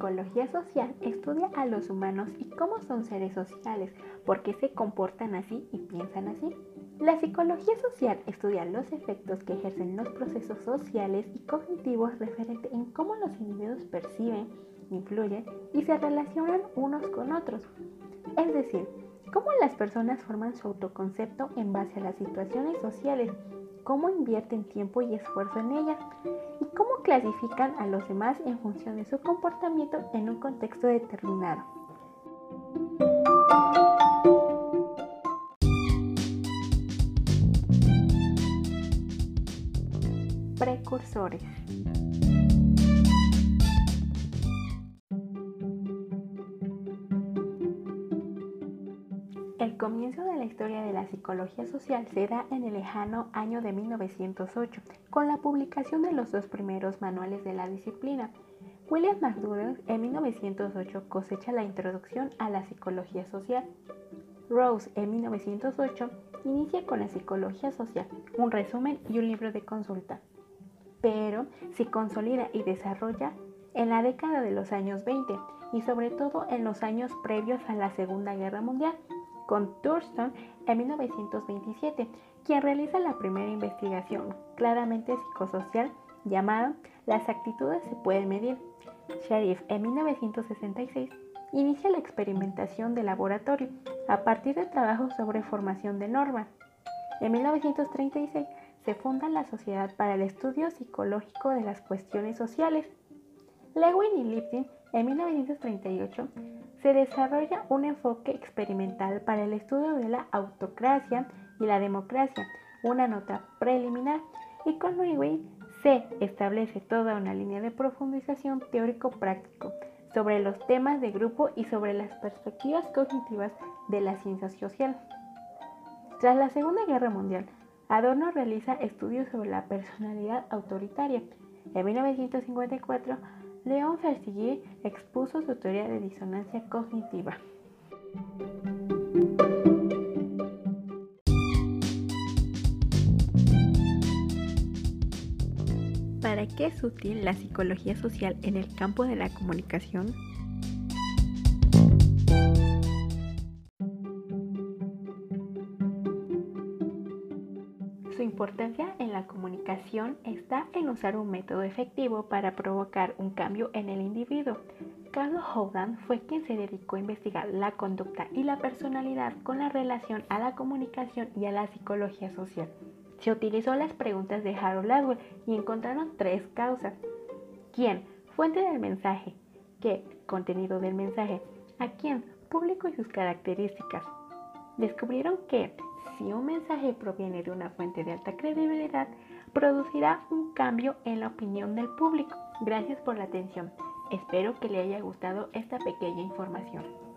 psicología social estudia a los humanos y cómo son seres sociales, por qué se comportan así y piensan así. La psicología social estudia los efectos que ejercen los procesos sociales y cognitivos referente en cómo los individuos perciben, influyen y se relacionan unos con otros. Es decir, cómo las personas forman su autoconcepto en base a las situaciones sociales, cómo invierten tiempo y esfuerzo en ellas y cómo clasifican a los demás en función de su comportamiento en un contexto determinado. Precursores. Comienzo de la historia de la psicología social se da en el lejano año de 1908, con la publicación de los dos primeros manuales de la disciplina. William McDougall en 1908 cosecha la introducción a la psicología social. Rose en 1908 inicia con la psicología social, un resumen y un libro de consulta. Pero se consolida y desarrolla en la década de los años 20 y sobre todo en los años previos a la Segunda Guerra Mundial, con Thurston en 1927, quien realiza la primera investigación claramente psicosocial llamada Las actitudes se pueden medir. Sheriff en 1966 inicia la experimentación de laboratorio a partir de trabajos sobre formación de normas. En 1936 se funda la Sociedad para el Estudio Psicológico de las Cuestiones Sociales. Lewin y Lipton en 1938 se desarrolla un enfoque experimental para el estudio de la autocracia y la democracia, una nota preliminar, y con Lewin se establece toda una línea de profundización teórico-práctico sobre los temas de grupo y sobre las perspectivas cognitivas de la ciencia social. Tras la Segunda Guerra Mundial, Adorno realiza estudios sobre la personalidad autoritaria. En 1954, León Fertigui expuso su teoría de disonancia cognitiva. ¿Para qué es útil la psicología social en el campo de la comunicación? Su importancia en la comunicación está en usar un método efectivo para provocar un cambio en el individuo. Carlos Howland fue quien se dedicó a investigar la conducta y la personalidad con la relación a la comunicación y a la psicología social. Se utilizó las preguntas de Harold Ladwell y encontraron tres causas. ¿Quién? Fuente del mensaje. ¿Qué? Contenido del mensaje. ¿A quién? Público y sus características. Descubrieron que si un mensaje proviene de una fuente de alta credibilidad, producirá un cambio en la opinión del público. Gracias por la atención. Espero que le haya gustado esta pequeña información.